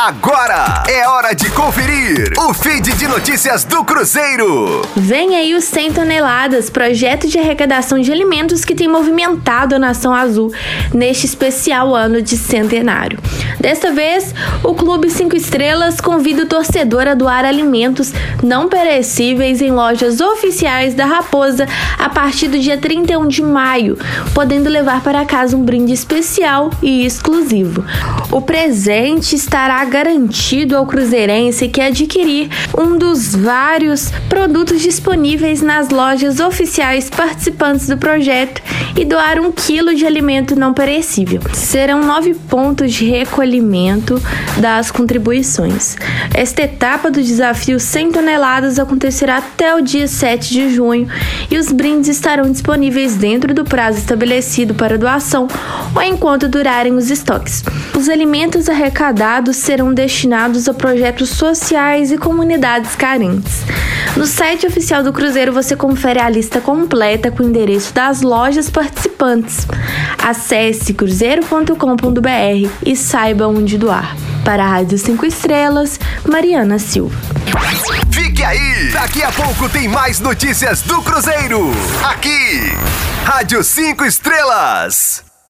Agora é hora de conferir o feed de notícias do Cruzeiro. Vem aí os 100 toneladas, projeto de arrecadação de alimentos que tem movimentado a Nação Azul neste especial ano de centenário. Desta vez, o Clube 5 Estrelas convida o torcedor a doar alimentos não perecíveis em lojas oficiais da Raposa a partir do dia 31 de maio, podendo levar para casa um brinde especial e exclusivo. O presente estará garantido ao cruzeirense que adquirir um dos vários produtos disponíveis nas lojas oficiais participantes do projeto e doar um quilo de alimento não perecível. Serão nove pontos de recolhimento das contribuições. Esta etapa do desafio 100 toneladas acontecerá até o dia 7 de junho e os brindes estarão disponíveis dentro do prazo estabelecido para doação ou enquanto durarem os estoques. Os alimentos arrecadados serão destinados a projetos sociais e comunidades carentes. No site oficial do Cruzeiro você confere a lista completa com o endereço das lojas participantes. Acesse cruzeiro.com.br e saiba onde doar. Para a Rádio 5 Estrelas, Mariana Silva. Fique aí! Daqui a pouco tem mais notícias do Cruzeiro. Aqui, Rádio 5 Estrelas.